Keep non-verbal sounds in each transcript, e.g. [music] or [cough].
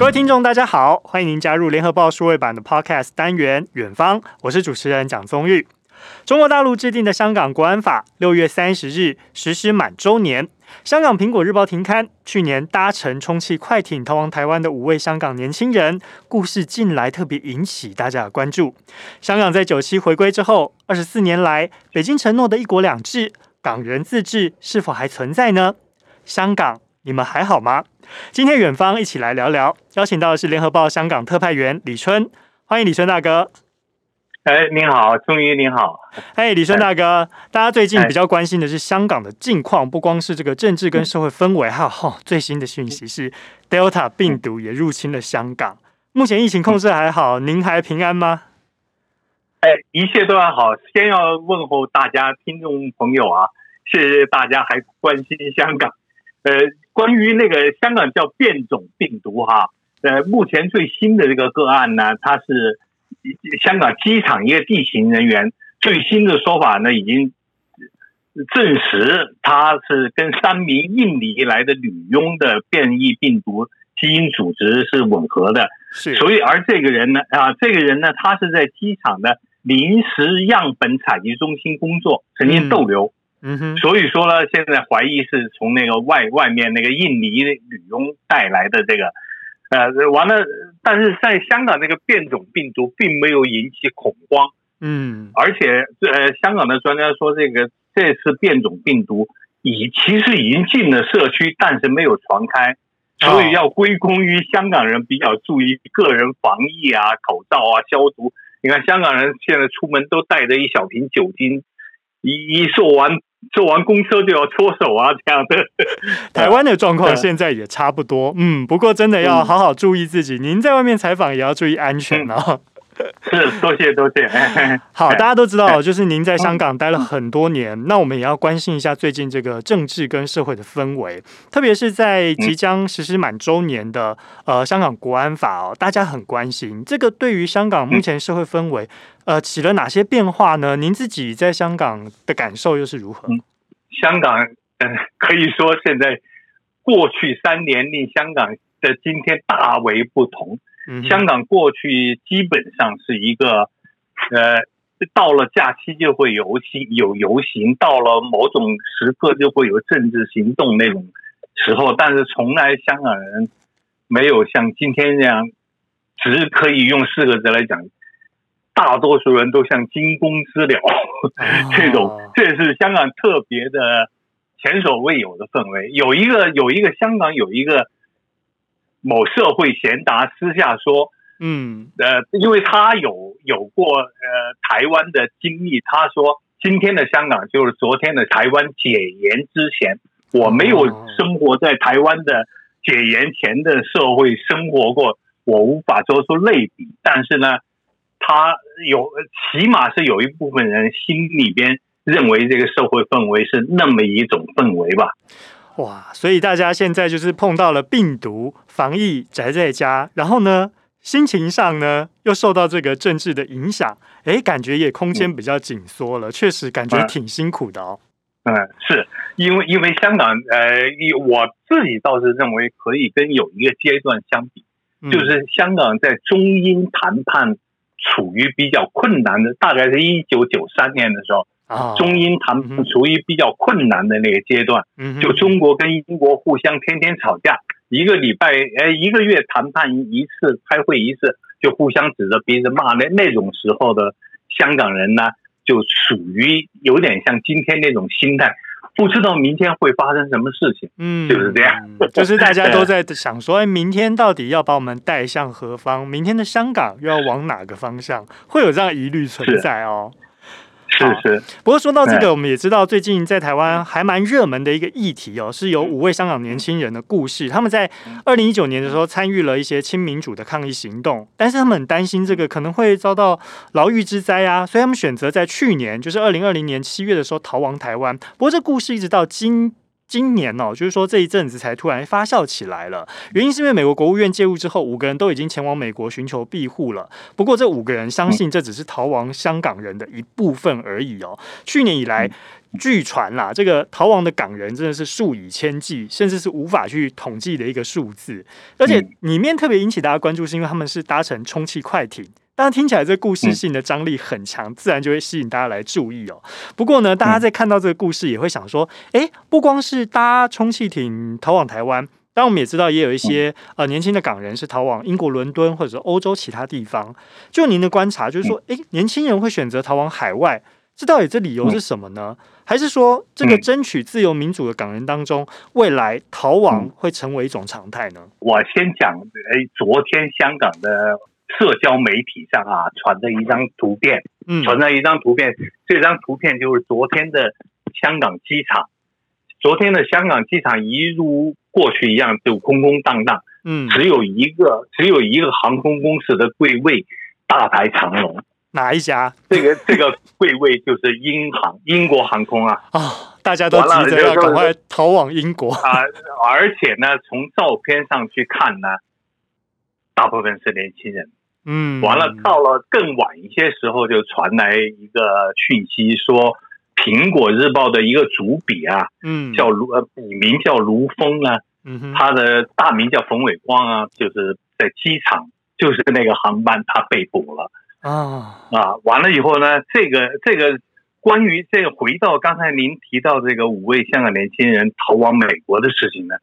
各位听众，大家好，欢迎您加入联合报数位版的 Podcast 单元《远方》，我是主持人蒋宗玉。中国大陆制定的香港国安法六月三十日实施满周年，香港苹果日报停刊。去年搭乘充气快艇逃亡台湾的五位香港年轻人故事，近来特别引起大家的关注。香港在九七回归之后，二十四年来，北京承诺的一国两制、港人自治是否还存在呢？香港，你们还好吗？今天远方一起来聊聊，邀请到的是联合报香港特派员李春，欢迎李春大哥。哎，您好，终于您好。哎，李春大哥，大家最近比较关心的是香港的近况，不光是这个政治跟社会氛围，还有哈最新的讯息是 Delta 病毒也入侵了香港。目前疫情控制还好，您还平安吗？哎，一切都还好。先要问候大家听众朋友啊，谢谢大家还关心香港。呃。关于那个香港叫变种病毒哈，呃，目前最新的这个个案呢，它是香港机场一个地勤人员最新的说法呢，已经证实他是跟三名印尼来的女佣的变异病毒基因组织是吻合的，是，所以而这个人呢，啊，这个人呢，他是在机场的临时样本采集中心工作，曾经逗留。嗯嗯哼，所以说呢，现在怀疑是从那个外外面那个印尼女佣带来的这个，呃，完了，但是在香港这个变种病毒并没有引起恐慌，嗯，而且呃，香港的专家说这个这次变种病毒已其实已经进了社区，但是没有传开，所以要归功于香港人比较注意个人防疫啊，口罩啊，消毒。你看香港人现在出门都带着一小瓶酒精，一一做完。坐完公车就要搓手啊，这样的。[laughs] 台湾的状况现在也差不多，嗯，不过真的要好好注意自己。您在外面采访也要注意安全哦。[laughs] 是，多谢多谢。[laughs] 好，大家都知道，就是您在香港待了很多年，那我们也要关心一下最近这个政治跟社会的氛围，特别是在即将实施满周年的呃香港国安法哦，大家很关心这个对于香港目前社会氛围呃起了哪些变化呢？您自己在香港的感受又是如何？香港嗯，可以说现在过去三年令香港的今天大为不同。香港过去基本上是一个，呃，到了假期就会游行，有游行；到了某种时刻就会有政治行动那种时候，但是从来香港人没有像今天这样，只可以用四个字来讲，大多数人都像惊弓之鸟 [laughs] 这种，这是香港特别的前所未有的氛围。有一个，有一个香港有一个。某社会贤达私下说：“嗯，呃，因为他有有过呃台湾的经历，他说今天的香港就是昨天的台湾解严之前，我没有生活在台湾的解严前的社会生活过，我无法做出类比。但是呢，他有起码是有一部分人心里边认为这个社会氛围是那么一种氛围吧。”哇！所以大家现在就是碰到了病毒，防疫宅在家，然后呢，心情上呢又受到这个政治的影响，哎，感觉也空间比较紧缩了，确实感觉挺辛苦的哦。嗯，是因为因为香港，呃，我自己倒是认为可以跟有一个阶段相比，就是香港在中英谈判处于比较困难的，大概是一九九三年的时候。中英谈判处于比较困难的那个阶段，就中国跟英国互相天天吵架，一个礼拜诶一个月谈判一次，开会一次，就互相指着鼻子骂。那那种时候的香港人呢，就属于有点像今天那种心态，不知道明天会发生什么事情，嗯，就是这样，[laughs] 就是大家都在想说，[laughs] 哎，明天到底要把我们带向何方？明天的香港又要往哪个方向？会有这样疑虑存在哦。是是，不过说到这个，我们也知道最近在台湾还蛮热门的一个议题哦，是有五位香港年轻人的故事。他们在二零一九年的时候参与了一些亲民主的抗议行动，但是他们很担心这个可能会遭到牢狱之灾啊，所以他们选择在去年，就是二零二零年七月的时候逃亡台湾。不过这故事一直到今今年哦，就是说这一阵子才突然发酵起来了。原因是因为美国国务院介入之后，五个人都已经前往美国寻求庇护了。不过这五个人相信这只是逃亡香港人的一部分而已哦。去年以来，据传啦，这个逃亡的港人真的是数以千计，甚至是无法去统计的一个数字。而且里面特别引起大家关注，是因为他们是搭乘充气快艇。但听起来这故事性的张力很强，自然就会吸引大家来注意哦。不过呢，大家在看到这个故事，也会想说，诶，不光是搭充气艇逃往台湾，当然我们也知道，也有一些呃年轻的港人是逃往英国伦敦或者是欧洲其他地方。就您的观察，就是说，诶，年轻人会选择逃往海外，这到底这理由是什么呢？还是说，这个争取自由民主的港人当中，未来逃亡会成为一种常态呢？我先讲，诶，昨天香港的。社交媒体上啊，传着一张图片，嗯，传着一张图片。这张图片就是昨天的香港机场。昨天的香港机场一如过去一样，就空空荡荡，嗯，只有一个只有一个航空公司的柜位大排长龙。哪一家？这个这个柜位就是英航，[laughs] 英国航空啊。啊、哦，大家都急着要赶快逃往英国啊！而且呢，从照片上去看呢，大部分是年轻人。嗯，完了，到了更晚一些时候，就传来一个讯息，说《苹果日报》的一个主笔啊，嗯，叫卢呃笔名叫卢峰啊，嗯，他的大名叫冯伟光啊，就是在机场，就是那个航班他被捕了。啊。啊，完了以后呢，这个这个关于这个回到刚才您提到这个五位香港年轻人逃往美国的事情呢，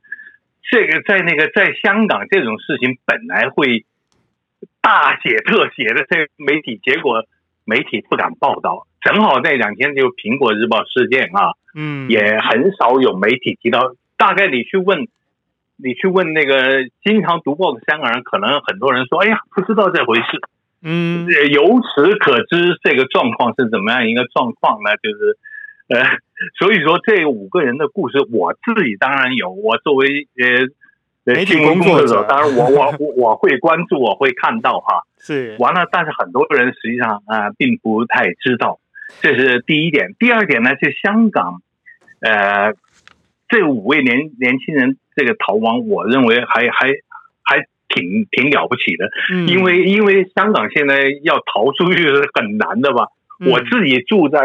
这个在那个在香港这种事情本来会。大写特写的 [laughs] 这个媒体，结果媒体不敢报道。正好那两天就苹果日报事件啊，嗯，也很少有媒体提到。大概你去问，你去问那个经常读报的香港人，可能很多人说：“哎呀，不知道这回事。”嗯，由此可知这个状况是怎么样一个状况呢？就是，呃，所以说这五个人的故事，我自己当然有。我作为呃。新闻工作者，[laughs] 当然我我我我会关注，我会看到哈。[laughs] 是完了，但是很多人实际上啊，并不太知道。这是第一点。第二点呢，是香港，呃，这五位年年轻人这个逃亡，我认为还还还挺挺了不起的。嗯。因为因为香港现在要逃出去是很难的吧？嗯。我自己住在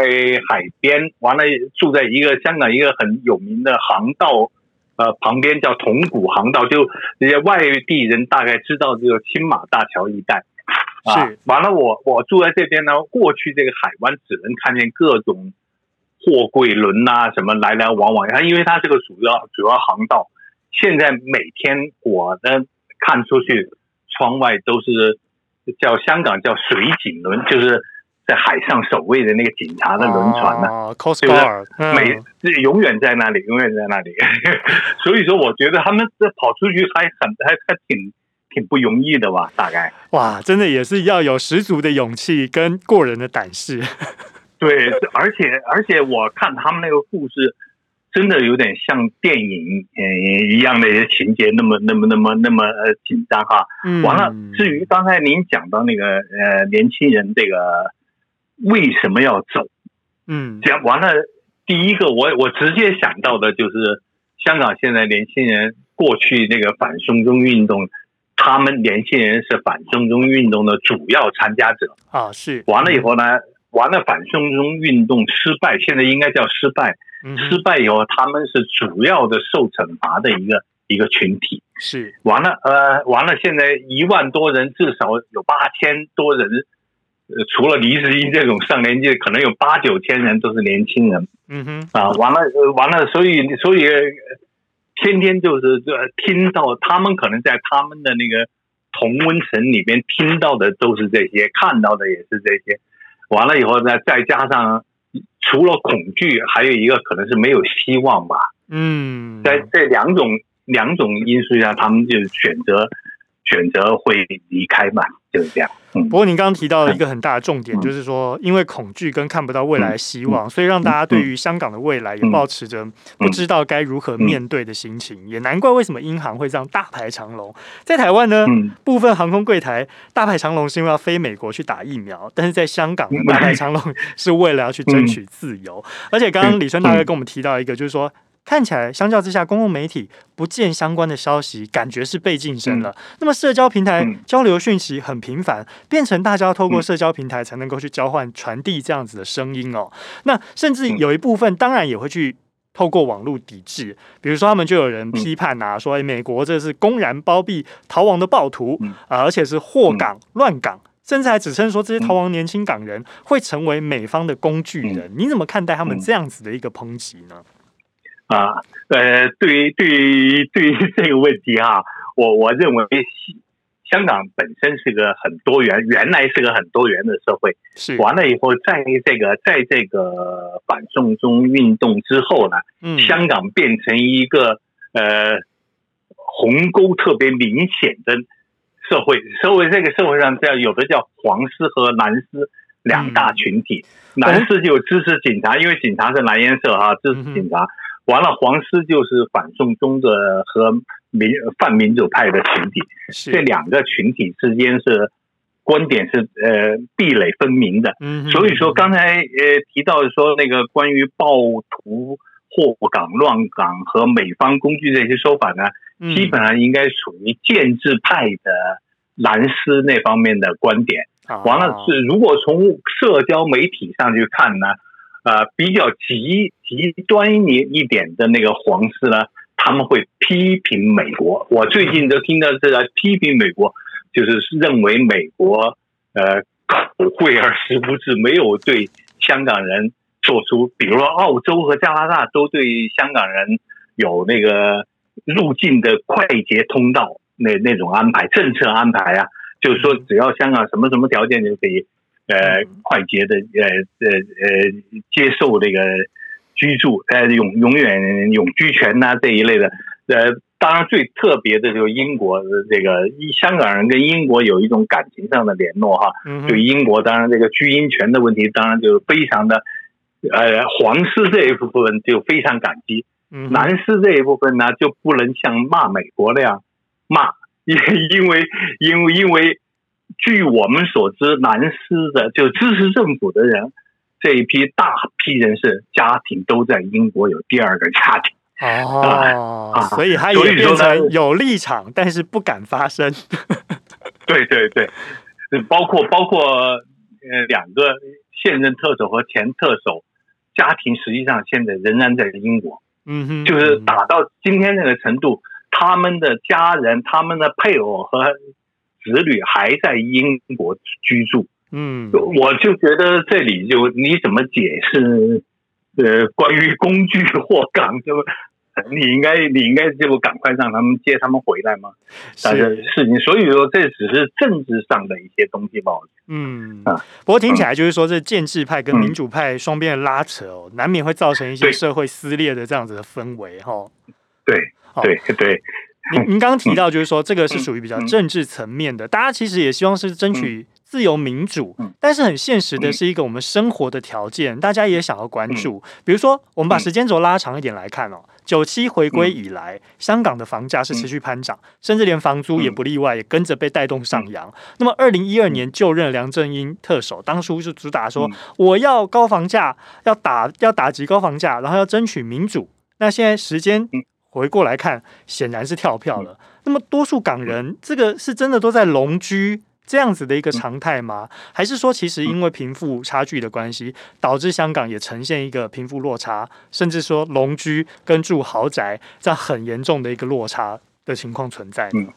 海边，完了住在一个香港一个很有名的航道。呃，旁边叫铜鼓航道，就那些外地人大概知道这个青马大桥一带啊。完了我，我我住在这边呢，过去这个海湾只能看见各种货柜轮啊，什么来来往往。它因为它这个主要主要航道，现在每天我呢看出去窗外都是叫香港叫水警轮，就是。在海上守卫的那个警察的轮船呢、啊，就是每永远在那里，永远在那里。[laughs] 所以说，我觉得他们这跑出去还很还还挺挺不容易的吧？大概哇，真的也是要有十足的勇气跟过人的胆识。[laughs] [laughs] 对，而且而且我看他们那个故事，真的有点像电影嗯一样的一些情节，那么那么那么那么呃紧张哈。完了，至于刚才您讲到那个呃年轻人这个。为什么要走？嗯，讲完了，第一个我我直接想到的就是香港现在年轻人过去那个反送中运动，他们年轻人是反送中运动的主要参加者啊。是完了以后呢，完了反送中运动失败，现在应该叫失败。失败以后，他们是主要的受惩罚的一个一个群体。是完了，呃，完了，现在一万多人，至少有八千多人。呃，除了黎智英这种上年纪，可能有八九千人都是年轻人。嗯哼，啊，完了，完了，所以，所以，天天就是这听到他们可能在他们的那个同温层里边听到的都是这些，看到的也是这些。完了以后呢，再加上除了恐惧，还有一个可能是没有希望吧。嗯，在这两种两种因素下，他们就选择选择会离开嘛，就是这样。不过您刚刚提到了一个很大的重点，就是说，因为恐惧跟看不到未来的希望，所以让大家对于香港的未来也保持着不知道该如何面对的心情。也难怪为什么英航会这样大排长龙。在台湾呢，部分航空柜台大排长龙是因为要飞美国去打疫苗，但是在香港大排长龙 [laughs] 是为了要去争取自由。而且刚刚李春大哥跟我们提到一个，就是说。看起来相较之下，公共媒体不见相关的消息，感觉是被晋升了。嗯、那么社交平台交流讯息很频繁，变成大家要透过社交平台才能够去交换传递这样子的声音哦。那甚至有一部分当然也会去透过网络抵制，比如说他们就有人批判啊，说哎，美国这是公然包庇逃亡的暴徒啊，而且是祸港乱港。甚至还指称说，这些逃亡年轻港人会成为美方的工具人。你怎么看待他们这样子的一个抨击呢？啊，呃，对于对于对于这个问题哈，我我认为香港本身是个很多元，原来是个很多元的社会。是完了以后，在这个在这个反送中运动之后呢，嗯，香港变成一个呃鸿沟特别明显的。社会社会这个社会上叫有的叫黄丝和蓝丝两大群体，嗯、蓝丝就支持警察，因为警察是蓝颜色哈，支持警察。完了，黄丝就是反送中的和民泛民主派的群体，这两个群体之间是观点是呃壁垒分明的。嗯，所以说刚才呃提到说那个关于暴徒祸港乱港和美方工具这些说法呢，基本上应该属于建制派的蓝丝那方面的观点。完了是，如果从社交媒体上去看呢，呃，比较极极端一一点的那个皇室呢，他们会批评美国。我最近都听到这个批评美国，就是认为美国呃口惠而实不至，没有对香港人做出，比如说澳洲和加拿大都对香港人有那个。入境的快捷通道，那那种安排政策安排啊，就是说只要香港什么什么条件就可以，呃，快捷的呃呃呃接受这个居住，呃永永远永居权呐、啊、这一类的，呃，当然最特别的就是英国的这个香港人跟英国有一种感情上的联络哈，对英国当然这个居英权的问题，当然就非常的，呃，皇室这一部分就非常感激。蓝丝这一部分呢，就不能像骂美国那样骂，因因为因为因为据我们所知，南斯的就支持政府的人这一批大批人士家庭都在英国有第二个 [laughs] 家庭哦，啊、所以他也变成有立场，但是不敢发声。[laughs] 对对对，包括包括呃两个现任特首和前特首家庭，实际上现在仍然在英国。嗯哼，就是打到今天这个程度，他们的家人、他们的配偶和子女还在英国居住。嗯，我就觉得这里就你怎么解释？呃，关于工具或港就。你应该，你应该就赶快让他们接他们回来吗？但是事情，所以说这只是政治上的一些东西吧。嗯啊，不过听起来就是说，这建制派跟民主派双边的拉扯哦，难免会造成一些社会撕裂的这样子的氛围哈。对对对，您您刚刚提到就是说，这个是属于比较政治层面的，大家其实也希望是争取自由民主，但是很现实的是一个我们生活的条件，大家也想要关注。比如说，我们把时间轴拉长一点来看哦。九七回归以来，香港的房价是持续攀涨，甚至连房租也不例外，也跟着被带动上扬。那么，二零一二年就任梁振英特首，当初是主打说我要高房价，要打要打击高房价，然后要争取民主。那现在时间回过来看，显然是跳票了。那么，多数港人这个是真的都在龙居？这样子的一个常态吗？还是说，其实因为贫富差距的关系，导致香港也呈现一个贫富落差，甚至说龙居跟住豪宅这样很严重的一个落差的情况存在？嗯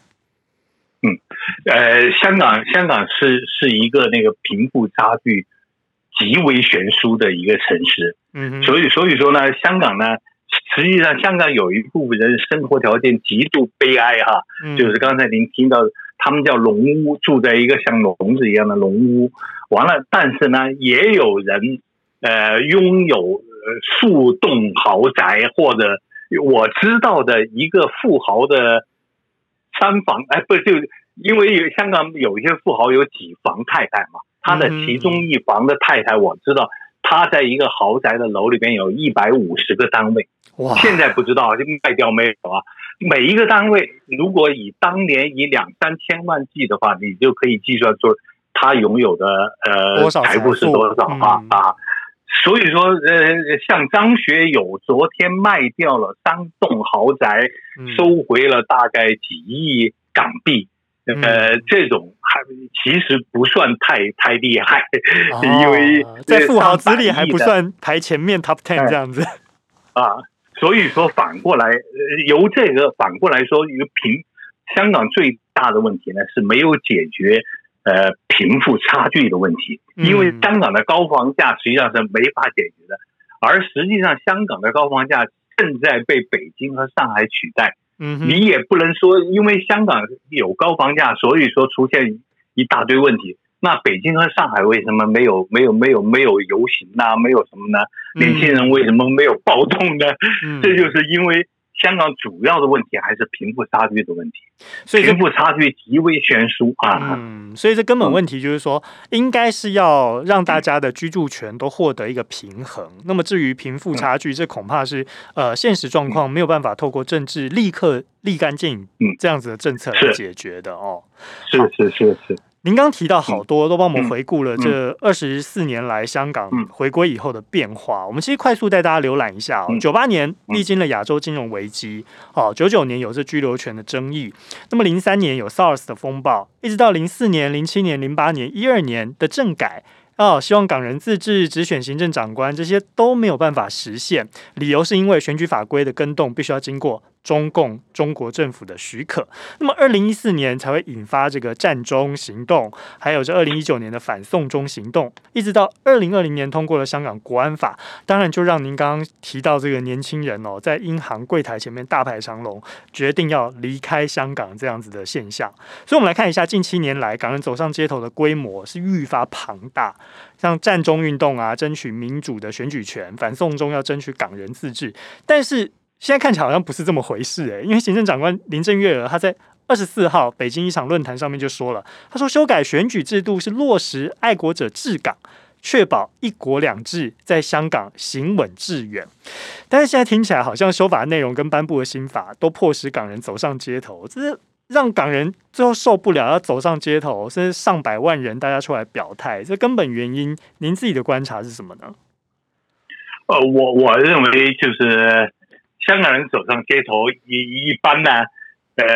嗯，呃，香港香港是是一个那个贫富差距极为悬殊的一个城市。嗯哼，所以所以说呢，香港呢，实际上香港有一部分人生活条件极度悲哀哈，嗯、就是刚才您听到。他们叫笼屋，住在一个像笼子一样的笼屋。完了，但是呢，也有人呃拥有数栋豪宅，或者我知道的一个富豪的三房，哎，不就因为有香港有一些富豪有几房太太嘛，他的其中一房的太太，我知道他在一个豪宅的楼里边有一百五十个单位。哇，现在不知道就卖掉没有啊？每一个单位，如果以当年以两三千万计的话，你就可以计算出他拥有的呃财富是多少啊啊！所以说，呃，像张学友昨天卖掉了三栋豪宅，收回了大概几亿港币，嗯、呃，这种还其实不算太太厉害，哦、因为在富豪子里还不算排前面 top ten 这样子啊。所以说反过来，由这个反过来说，一个贫香港最大的问题呢是没有解决。呃，贫富差距的问题，因为香港的高房价实际上是没法解决的，而实际上香港的高房价正在被北京和上海取代。嗯，你也不能说因为香港有高房价，所以说出现一大堆问题。那北京和上海为什么没有没有没有没有游行呢？没有什么呢？年轻人为什么没有暴动呢？这就是因为。香港主要的问题还是贫富差距的问题，所以贫富差距极为悬殊啊。嗯，所以这根本问题就是说，应该是要让大家的居住权都获得一个平衡。那么至于贫富差距，这恐怕是呃现实状况没有办法透过政治立刻立竿见影这样子的政策来解决的哦。是是是是。您刚提到好多，都帮我们回顾了这二十四年来香港回归以后的变化。我们其实快速带大家浏览一下哦。九八年历经了亚洲金融危机，哦，九九年有这居留权的争议，那么零三年有 SARS 的风暴，一直到零四年、零七年、零八年、一二年的政改。哦，希望港人自治、直选行政长官，这些都没有办法实现。理由是因为选举法规的更动必须要经过中共中国政府的许可。那么，二零一四年才会引发这个占中行动，还有这二零一九年的反送中行动，一直到二零二零年通过了香港国安法，当然就让您刚刚提到这个年轻人哦，在银行柜台前面大排长龙，决定要离开香港这样子的现象。所以，我们来看一下近七年来港人走上街头的规模是愈发庞大。像占中运动啊，争取民主的选举权；反送中要争取港人自治。但是现在看起来好像不是这么回事诶、因为行政长官林郑月娥她在二十四号北京一场论坛上面就说了，她说修改选举制度是落实爱国者治港，确保一国两制在香港行稳致远。但是现在听起来好像修法内容跟颁布的新法都迫使港人走上街头，这是。让港人最后受不了，要走上街头，甚至上百万人大家出来表态，这根本原因，您自己的观察是什么呢？呃，我我认为就是香港人走上街头一一般呢，呃，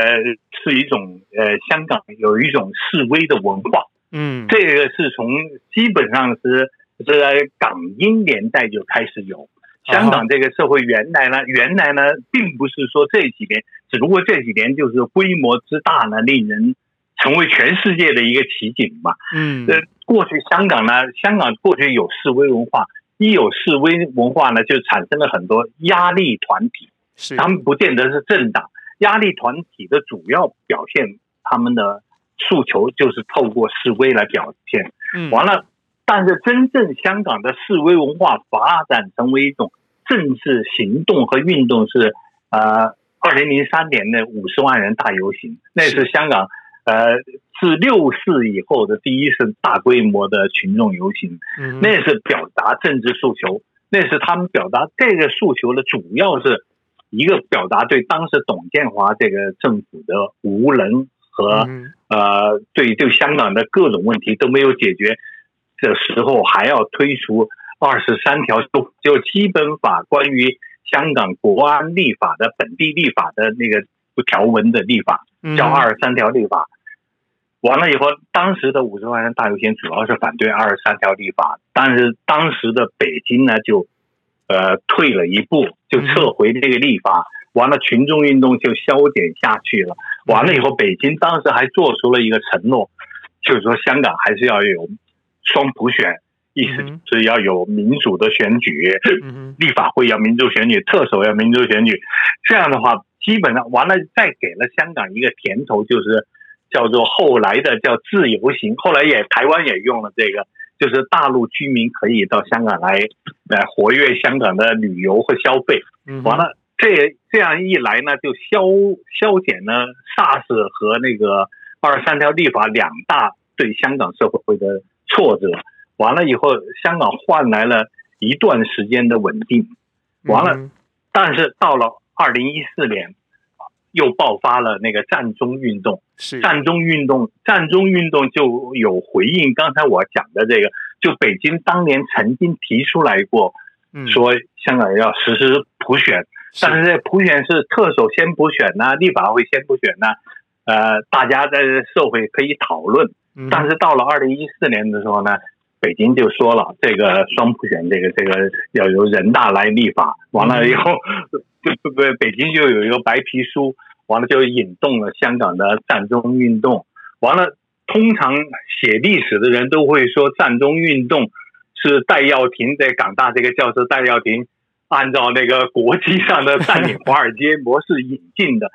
是一种呃，香港有一种示威的文化，嗯，这个是从基本上是是在港英年代就开始有。香港这个社会原来呢，原来呢，并不是说这几年，只不过这几年就是规模之大呢，令人成为全世界的一个奇景嘛。嗯，呃，过去香港呢，香港过去有示威文化，一有示威文化呢，就产生了很多压力团体。是，他们不见得是政党，压力团体的主要表现，他们的诉求就是透过示威来表现。嗯，完了。但是，真正香港的示威文化发展成为一种政治行动和运动，是呃，二零零三年的五十万人大游行，那是香港呃自六四以后的第一次大规模的群众游行，那是表达政治诉求，那是他们表达这个诉求的主要是一个表达对当时董建华这个政府的无能和呃对对香港的各种问题都没有解决。的时候还要推出二十三条，就就基本法关于香港国安立法的本地立法的那个条文的立法，叫二十三条立法。完了以后，当时的五十万人大游行主要是反对二十三条立法，但是当时的北京呢就呃退了一步，就撤回这个立法。完了，群众运动就消减下去了。完了以后，北京当时还做出了一个承诺，就是说香港还是要有。双普选，意思是要有民主的选举，立法会要民主选举，特首要民主选举。这样的话，基本上完了，再给了香港一个甜头，就是叫做后来的叫自由行。后来也台湾也用了这个，就是大陆居民可以到香港来来活跃香港的旅游和消费。完了，这这样一来呢，就消消减了 SARS 和那个二十三条立法两大对香港社会的。挫折完了以后，香港换来了一段时间的稳定。完了，但是到了二零一四年，又爆发了那个战中运动。是。占中运动，战中运动就有回应刚才我讲的这个，就北京当年曾经提出来过，说香港要实施普选，但是这普选是特首先普选呢，立法会先普选呢，呃，大家在社会可以讨论，但是到了二零一四年的时候呢，北京就说了这个双普选，这个这个要由人大来立法，完了以后，就不不，北京就有一个白皮书，完了就引动了香港的占中运动，完了。通常写历史的人都会说，占中运动是戴耀廷在港大这个教授戴耀廷按照那个国际上的占领华尔街模式引进的。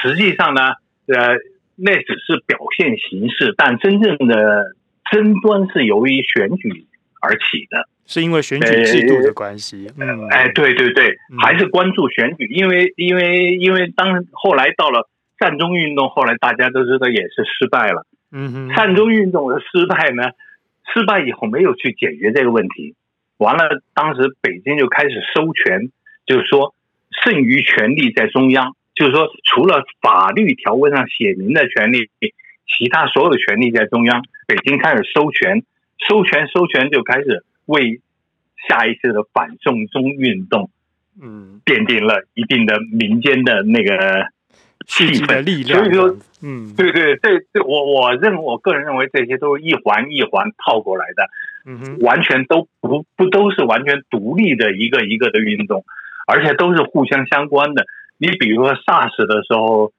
实际上呢，呃，那只是表现形式，但真正的争端是由于选举而起的，是因为选举制度的关系。嗯，哎，对对对，还是关注选举，因为因为因为当后来到了善中运动，后来大家都知道也是失败了。嗯哼，占中运动的失败呢，失败以后没有去解决这个问题，完了，当时北京就开始收权，就是说，剩余权力在中央，就是说，除了法律条文上写明的权利，其他所有的权利在中央。北京开始收权，收权，收权，就开始为下一次的反送中运动，嗯，奠定了一定的民间的那个。气氛力量，所以说，嗯，对对，这这我我认我个人认为这些都是一环一环套过来的，嗯哼，完全都不不都是完全独立的一个一个的运动，而且都是互相相关的。你比如说 SARS 的时候，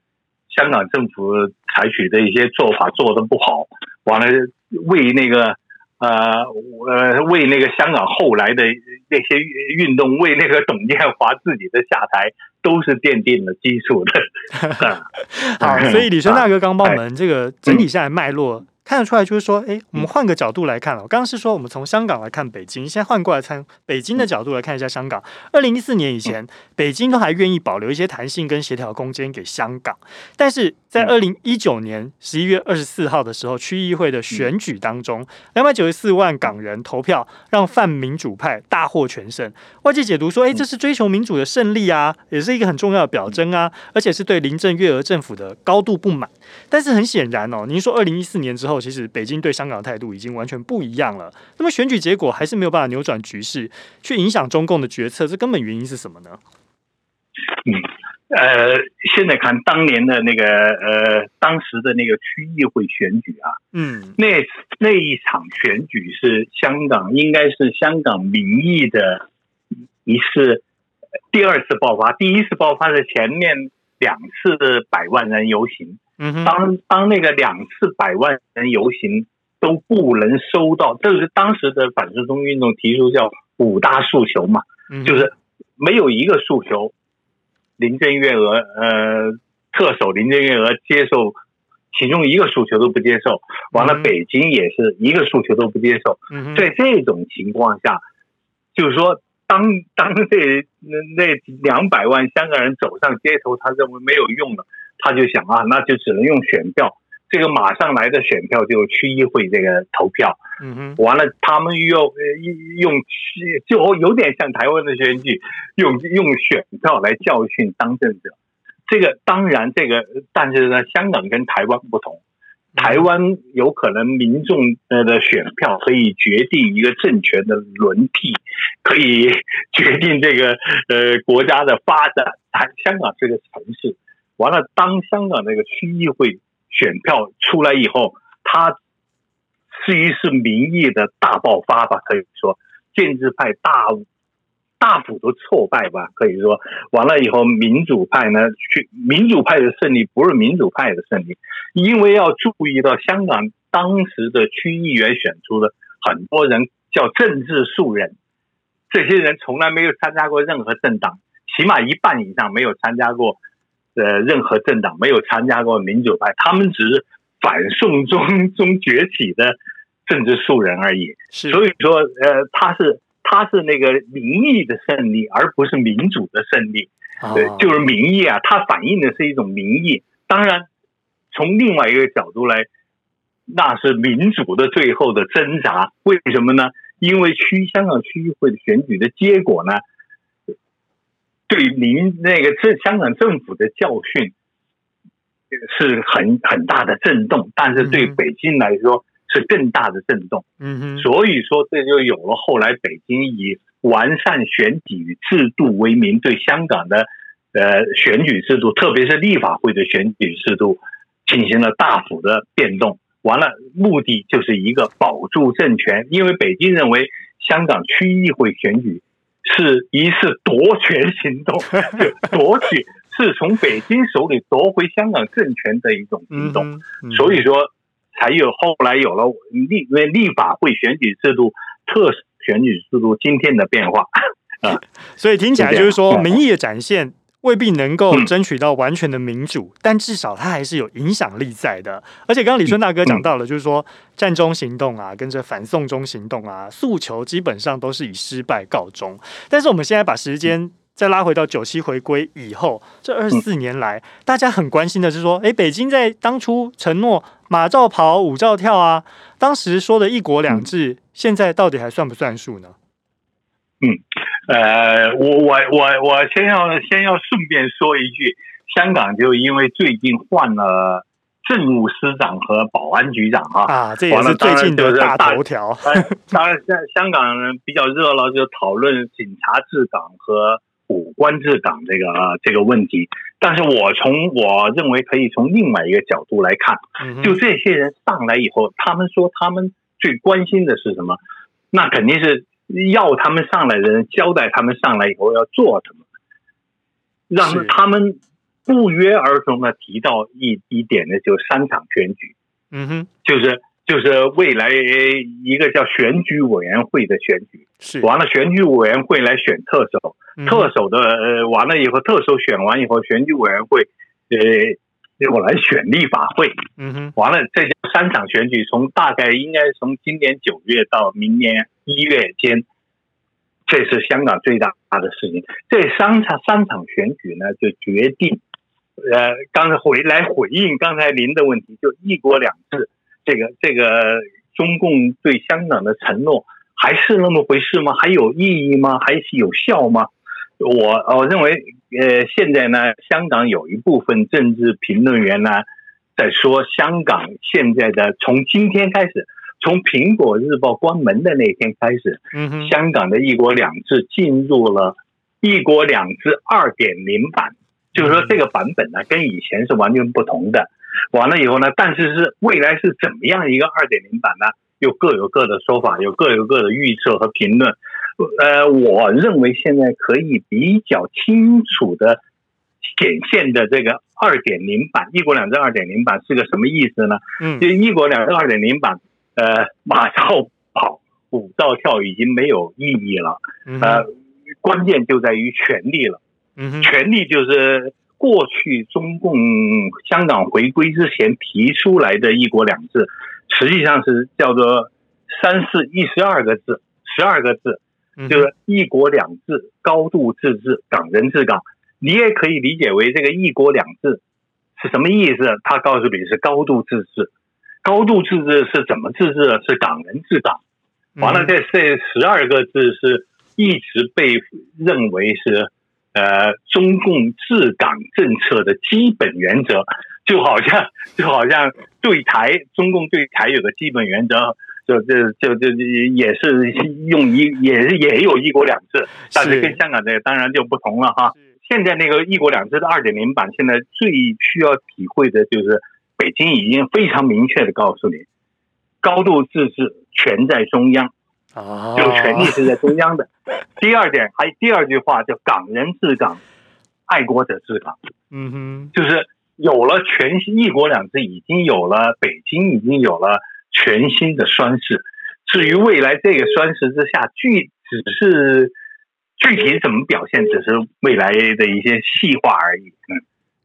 香港政府采取的一些做法做的不好，完了为那个。呃，呃，为那个香港后来的那些运动，为那个董建华自己的下台，都是奠定了基础的。[laughs] 好，所以李生大哥刚帮我们这个整体下来脉络。看得出来，就是说，哎，我们换个角度来看了。我刚刚是说，我们从香港来看北京，现在换过来从北京的角度来看一下香港。二零一四年以前，北京都还愿意保留一些弹性跟协调空间给香港，但是在二零一九年十一月二十四号的时候，区议会的选举当中，两百九十四万港人投票，让泛民主派大获全胜。外界解读说，哎，这是追求民主的胜利啊，也是一个很重要的表征啊，而且是对林郑月娥政府的高度不满。但是很显然哦，您说二零一四年之后，其实北京对香港的态度已经完全不一样了。那么选举结果还是没有办法扭转局势，去影响中共的决策，这根本原因是什么呢？嗯，呃，现在看当年的那个呃，当时的那个区议会选举啊，嗯，那那一场选举是香港应该是香港民意的一次第二次爆发，第一次爆发是前面两次的百万人游行。当当那个两次百万人游行都不能收到，这是当时的反送中运动提出叫五大诉求嘛，就是没有一个诉求，林郑月娥呃特首林郑月娥接受，其中一个诉求都不接受，完了北京也是一个诉求都不接受，在这种情况下，就是说当当这那那两百万香港人走上街头，他认为没有用了。他就想啊，那就只能用选票，这个马上来的选票就区议会这个投票，嗯哼，完了他们又用就有点像台湾的选举，用用选票来教训当政者。这个当然这个，但是呢，香港跟台湾不同，台湾有可能民众的选票可以决定一个政权的轮替，可以决定这个呃国家的发展。台香港这个城市。完了，当香港那个区议会选票出来以后，它至于是民意的大爆发吧，可以说建制派大大幅度挫败吧，可以说完了以后，民主派呢，去民主派的胜利不是民主派的胜利，因为要注意到香港当时的区议员选出的很多人叫政治素人，这些人从来没有参加过任何政党，起码一半以上没有参加过。呃，任何政党没有参加过民主派，他们只是反宋中 [laughs] 中崛起的政治素人而已。是，所以说，呃，他是他是那个民意的胜利，而不是民主的胜利。对，就是民意啊，它反映的是一种民意。当然，从另外一个角度来，那是民主的最后的挣扎。为什么呢？因为区香港区议会的选举的结果呢？对您那个这香港政府的教训是很很大的震动，但是对北京来说是更大的震动。嗯哼，所以说这就有了后来北京以完善选举制度为名，对香港的呃选举制度，特别是立法会的选举制度进行了大幅的变动。完了，目的就是一个保住政权，因为北京认为香港区议会选举是一次夺权行动，[laughs] 就夺取是从北京手里夺回香港政权的一种行动，所以说才有后来有了立因为立法会选举制度、特选举制度今天的变化。[laughs] 啊，所以听起来就是说民意的展现。未必能够争取到完全的民主，嗯、但至少它还是有影响力在的。而且刚刚李春大哥讲到了，就是说战中行动啊，跟着反送中行动啊，诉求基本上都是以失败告终。但是我们现在把时间再拉回到九七回归以后，这二十四年来，大家很关心的是说，诶，北京在当初承诺马照跑，舞照跳啊，当时说的一国两制，现在到底还算不算数呢？嗯，呃，我我我我先要先要顺便说一句，香港就因为最近换了政务司长和保安局长啊，啊，这也是最近的大头条。当然，香香港人比较热闹，就讨论警察治港和武官治港这个这个问题。但是我从我认为可以从另外一个角度来看，就这些人上来以后，他们说他们最关心的是什么？那肯定是。要他们上来的人交代他们上来以后要做什么，让他们不约而同的提到一一点呢，就三场选举，嗯哼，就是就是未来一个叫选举委员会的选举，是。完了选举委员会来选特首，特首的呃完了以后，特首选完以后，选举委员会呃。结果来选立法会，嗯哼，完了，这三场选举从大概应该从今年九月到明年一月间，这是香港最大的事情。这三场三场选举呢，就决定，呃，刚才回来回应刚才您的问题，就一国两制，这个这个中共对香港的承诺还是那么回事吗？还有意义吗？还是有效吗？我我认为，呃，现在呢，香港有一部分政治评论员呢，在说香港现在的从今天开始，从苹果日报关门的那天开始，嗯，香港的一国两制进入了一国两制二点零版，就是说这个版本呢跟以前是完全不同的。完了以后呢，但是是未来是怎么样一个二点零版呢？又各有各的说法，有各有各的预测和评论。呃，我认为现在可以比较清楚的显现的这个二点零版“一国两制”二点零版是个什么意思呢？嗯，就“一国两制”二点零版，呃，马照跑，舞照跳已经没有意义了。呃，关键就在于权力了。嗯，权力就是过去中共香港回归之前提出来的一国两制，实际上是叫做三四一十二个字，十二个字。就是一国两制、高度自治、港人治港，你也可以理解为这个一国两制是什么意思？他告诉你是高度自治，高度自治是怎么自治的？是港人治港。完了，这这十二个字是一直被认为是呃中共治港政策的基本原则，就好像就好像对台，中共对台有个基本原则。就就就就也是用一也也有一国两制，但是跟香港这个当然就不同了哈。现在那个一国两制的二点零版，现在最需要体会的就是北京已经非常明确的告诉你，高度自治权在中央，啊，就权力是在中央的。[laughs] 第二点还第二句话叫港人治港，爱国者治港。嗯哼，就是有了全新一国两制，已经有了北京已经有了。全新的宣誓，至于未来这个宣誓之下，具只是具体怎么表现，只是未来的一些细化而已。嗯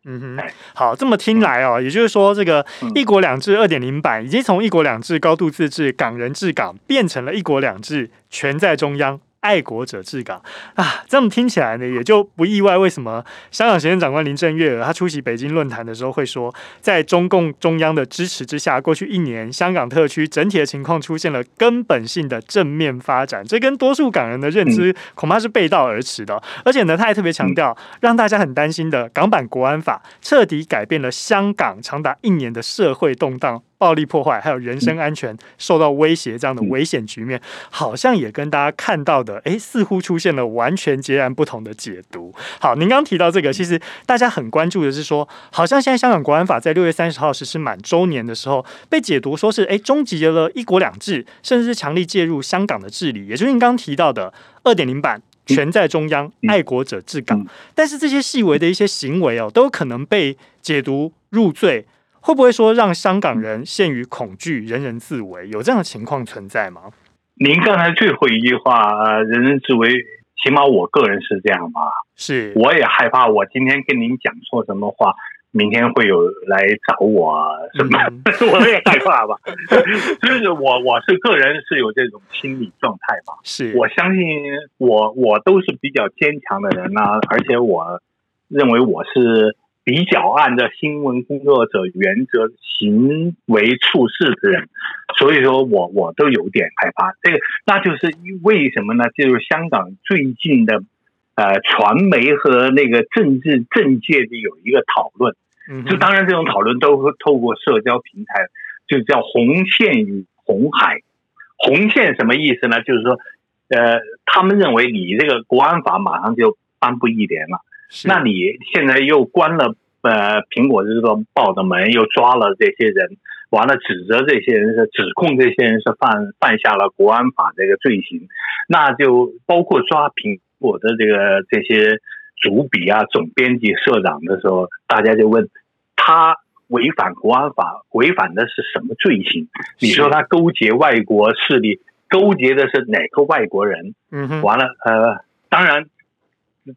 嗯哼，好，这么听来哦，也就是说，这个一国两制二点零版已经从一国两制高度自治、港人治港，变成了一国两制全在中央。爱国者治港啊，这么听起来呢，也就不意外。为什么香港行政长官林郑月娥她出席北京论坛的时候会说，在中共中央的支持之下，过去一年香港特区整体的情况出现了根本性的正面发展。这跟多数港人的认知恐怕是背道而驰的。而且呢，他还特别强调，让大家很担心的港版国安法彻底改变了香港长达一年的社会动荡。暴力破坏，还有人身安全受到威胁这样的危险局面，好像也跟大家看到的，哎，似乎出现了完全截然不同的解读。好，您刚提到这个，其实大家很关注的是说，好像现在香港国安法在六月三十号实施满周年的时候，被解读说是哎，终结了一国两制，甚至是强力介入香港的治理，也就是您刚提到的二点零版。权在中央，爱国者治港。但是这些细微的一些行为哦，都有可能被解读入罪。会不会说让香港人陷于恐惧，人人自危？有这样的情况存在吗？您刚才最后一句话，人人自危，起码我个人是这样吧。是，我也害怕，我今天跟您讲错什么话。明天会有来找我什么？嗯、[laughs] 我也害怕吧。[laughs] 就是我，我是个人是有这种心理状态吧。是我相信我，我都是比较坚强的人啊，而且我认为我是比较按照新闻工作者原则行为处事的人，所以说我我都有点害怕。这个那就是为什么呢？就是香港最近的。呃，传媒和那个政治政界的有一个讨论，就当然这种讨论都会透过社交平台，就叫红线与红海。红线什么意思呢？就是说，呃，他们认为你这个国安法马上就颁布一年了，那你现在又关了呃苹果日报的门，又抓了这些人，完了指责这些人是指控这些人是犯犯下了国安法这个罪行，那就包括抓苹。果的这个这些主笔啊、总编辑、社长的时候，大家就问他违反国安法，违反的是什么罪行？你说他勾结外国势力，勾结的是哪个外国人？嗯，完了，呃，当然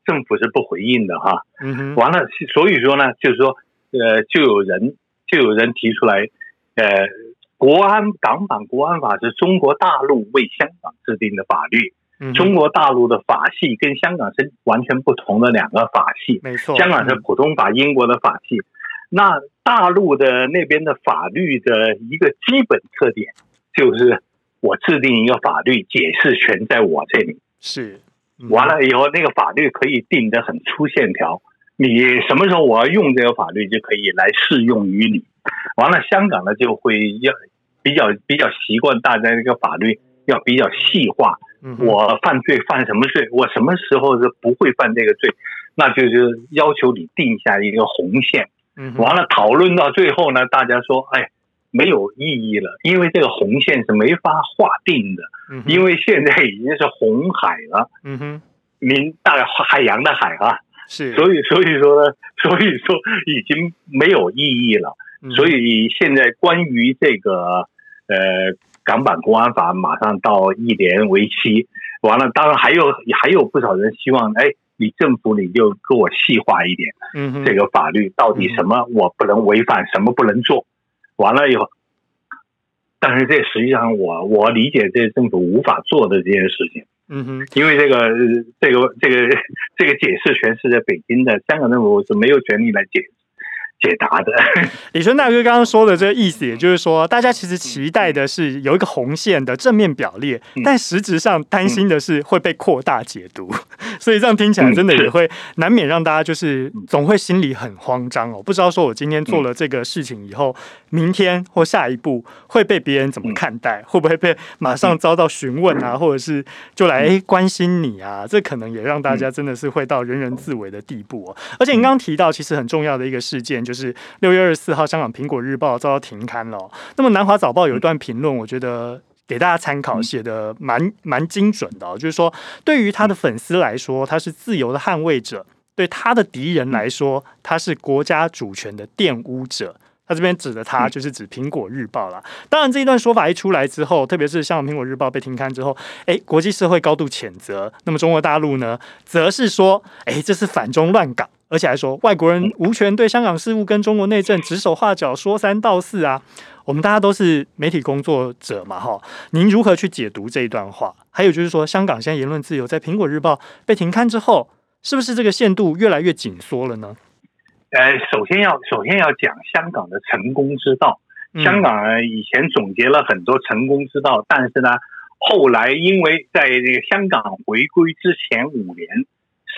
政府是不回应的哈。嗯哼，完了，所以说呢，就是说，呃，就有人就有人提出来，呃，国安港版国安法是中国大陆为香港制定的法律。中国大陆的法系跟香港是完全不同的两个法系，没错。香港是普通法，英国的法系。那大陆的那边的法律的一个基本特点就是，我制定一个法律，解释权在我这里。是，完了以后，那个法律可以定得很粗线条，你什么时候我要用这个法律，就可以来适用于你。完了，香港呢就会要比较比较习惯大家这个法律要比较细化。我犯罪犯什么罪？我什么时候是不会犯这个罪？那就是要求你定下一个红线。完了讨论到最后呢，大家说，哎，没有意义了，因为这个红线是没法划定的，因为现在已经是红海了。嗯哼，您大概海洋的海啊，是，所以所以说呢，[laughs] 所以说已经没有意义了。所以现在关于这个呃。港版国安法马上到一年为期，完了，当然还有还有不少人希望，哎，你政府你就给我细化一点，嗯，这个法律到底什么我不能违反，什么不能做，完了以后，但是这实际上我我理解这政府无法做的这件事情，嗯哼，因为这个这个这个这个解释权是在北京的，香港政府是没有权利来解释。解答的，李春大哥刚刚说的这个意思，也就是说，大家其实期待的是有一个红线的正面表列，但实质上担心的是会被扩大解读，所以这样听起来真的也会难免让大家就是总会心里很慌张哦，不知道说我今天做了这个事情以后，明天或下一步会被别人怎么看待，会不会被马上遭到询问啊，或者是就来关心你啊？这可能也让大家真的是会到人人自危的地步哦。而且你刚刚提到，其实很重要的一个事件。就是六月二十四号，香港《苹果日报》遭到停刊了哦。那么《南华早报》有一段评论，我觉得给大家参考，写的蛮蛮精准的哦。就是说，对于他的粉丝来说，他是自由的捍卫者；对他的敌人来说，他是国家主权的玷污者。他这边指的他，就是指《苹果日报》了。当然，这一段说法一出来之后，特别是香港《苹果日报》被停刊之后，诶，国际社会高度谴责。那么中国大陆呢，则是说，诶，这是反中乱港。而且还说外国人无权对香港事务跟中国内政指手画脚、说三道四啊！我们大家都是媒体工作者嘛，哈，您如何去解读这一段话？还有就是说，香港现在言论自由在《苹果日报》被停刊之后，是不是这个限度越来越紧缩了呢？呃，首先要首先要讲香港的成功之道。香港以前总结了很多成功之道，但是呢，后来因为在这个香港回归之前五年。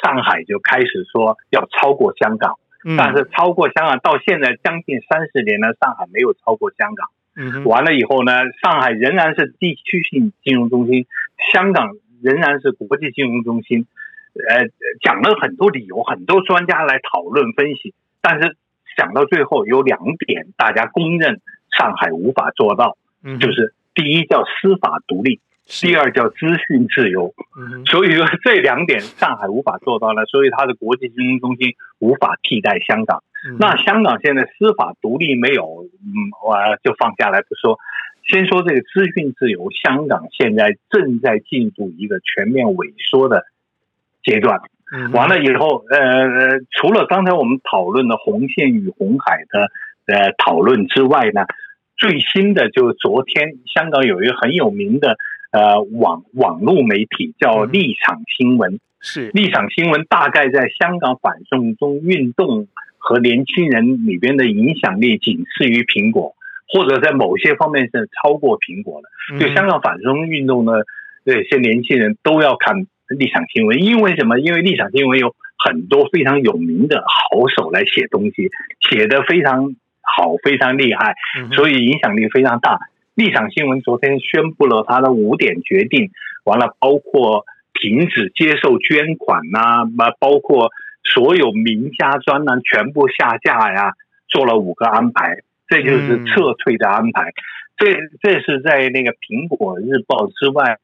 上海就开始说要超过香港，但是超过香港到现在将近三十年了，上海没有超过香港。嗯，完了以后呢，上海仍然是地区性金融中心，香港仍然是国际金融中心。呃，讲了很多理由，很多专家来讨论分析，但是讲到最后有两点，大家公认上海无法做到，嗯，就是第一叫司法独立，第二叫资讯自由。嗯，所以说这两点上海无法做到了，所以它的国际金融中心无法替代香港。嗯，那香港现在司法独立没有，嗯，我就放下来不说。先说这个资讯自由，香港现在正在进入一个全面萎缩的。阶段，完了以后，呃，除了刚才我们讨论的红线与红海的呃讨论之外呢，最新的就是昨天香港有一个很有名的呃网网络媒体叫立场新闻，是立场新闻大概在香港反送中运动和年轻人里边的影响力仅次于苹果，或者在某些方面是超过苹果的。就香港反送中运动呢，这些年轻人都要看。立场新闻，因为什么？因为立场新闻有很多非常有名的好手来写东西，写的非常好，非常厉害，所以影响力非常大。立场新闻昨天宣布了他的五点决定，完了包括停止接受捐款呐，包括所有名家专栏全部下架呀，做了五个安排，这就是撤退的安排。这这是在那个苹果日报之外。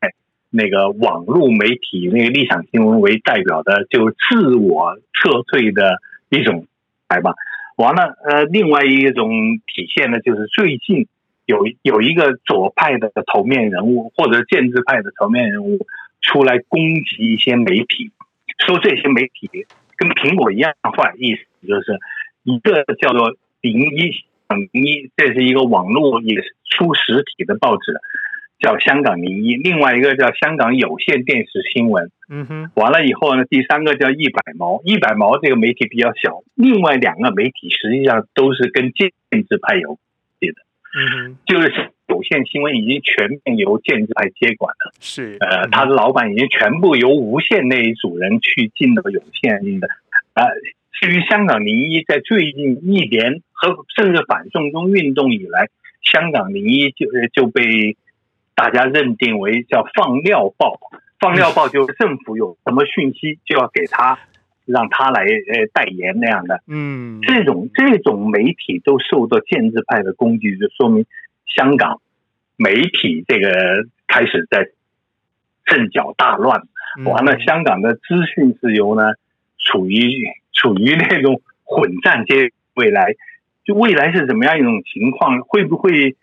那个网络媒体，那个立场新闻为代表的，就自我撤退的一种来吧。完了，呃，另外一种体现呢，就是最近有有一个左派的头面人物或者建制派的头面人物出来攻击一些媒体，说这些媒体跟苹果一样坏，意思就是一个叫做零一零一，这是一个网络也出实体的报纸。叫香港零一，另外一个叫香港有线电视新闻。嗯哼，完了以后呢，第三个叫一百毛，一百毛这个媒体比较小。另外两个媒体实际上都是跟建制派有关的。嗯哼，就是有线新闻已经全面由建制派接管了。是，呃，他的老板已经全部由无线那一组人去进了有线的。呃，至于香港零一，在最近一年和甚至反送中运动以来，香港零一就就被。大家认定为叫放料报，放料报就是政府有什么讯息就要给他，让他来呃代言那样的。嗯，这种这种媒体都受到建制派的攻击，就说明香港媒体这个开始在阵脚大乱。完了，香港的资讯自由呢，处于处于那种混战阶未来，就未来是怎么样一种情况？会不会？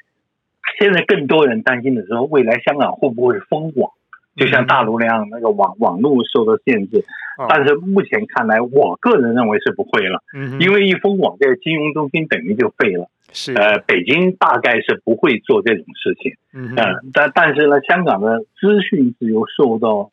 [laughs] 现在更多人担心的是说，未来香港会不会封网？就像大陆那样，那个网网络受到限制。但是目前看来，我个人认为是不会了。因为一封网，这个金融中心等于就废了。是呃，北京大概是不会做这种事情。嗯，但但是呢，香港的资讯自由受到。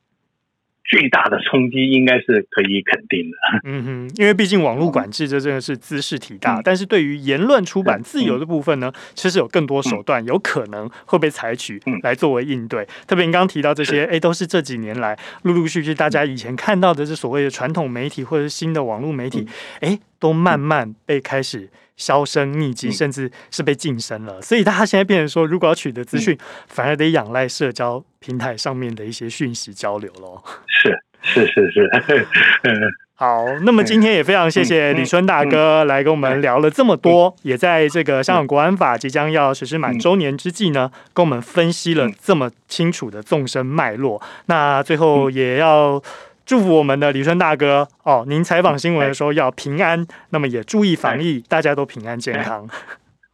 巨大的冲击应该是可以肯定的。嗯哼，因为毕竟网络管制这真的是兹事体大，嗯、但是对于言论出版自由的部分呢，嗯、其实有更多手段，有可能会被采取来作为应对。嗯、特别您刚刚提到这些，哎，都是这几年来陆陆续续大家以前看到的这所谓的传统媒体或者是新的网络媒体，哎，都慢慢被开始。销声匿迹，甚至是被晋升了，所以他现在变成说，如果要取得资讯，反而得仰赖社交平台上面的一些讯息交流喽。是是是是，[laughs] [laughs] 好，那么今天也非常谢谢李春大哥来跟我们聊了这么多，也在这个香港国安法即将要实施满周年之际呢，跟我们分析了这么清楚的纵深脉络。那最后也要。祝福我们的李春大哥哦！您采访新闻的时候要平安，那么也注意防疫，大家都平安健康。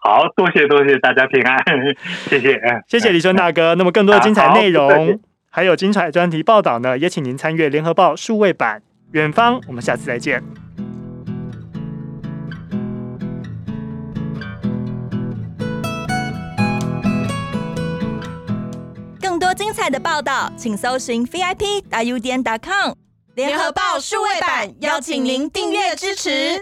好多谢多谢大家平安，[laughs] 谢谢，谢谢李春大哥。那么更多的精彩内容，还有精彩专题报道呢，也请您参阅联合报数位版《远方》。我们下次再见。精彩的报道，请搜寻 VIP 大 U 点 com。联合报数位版邀请您订阅支持。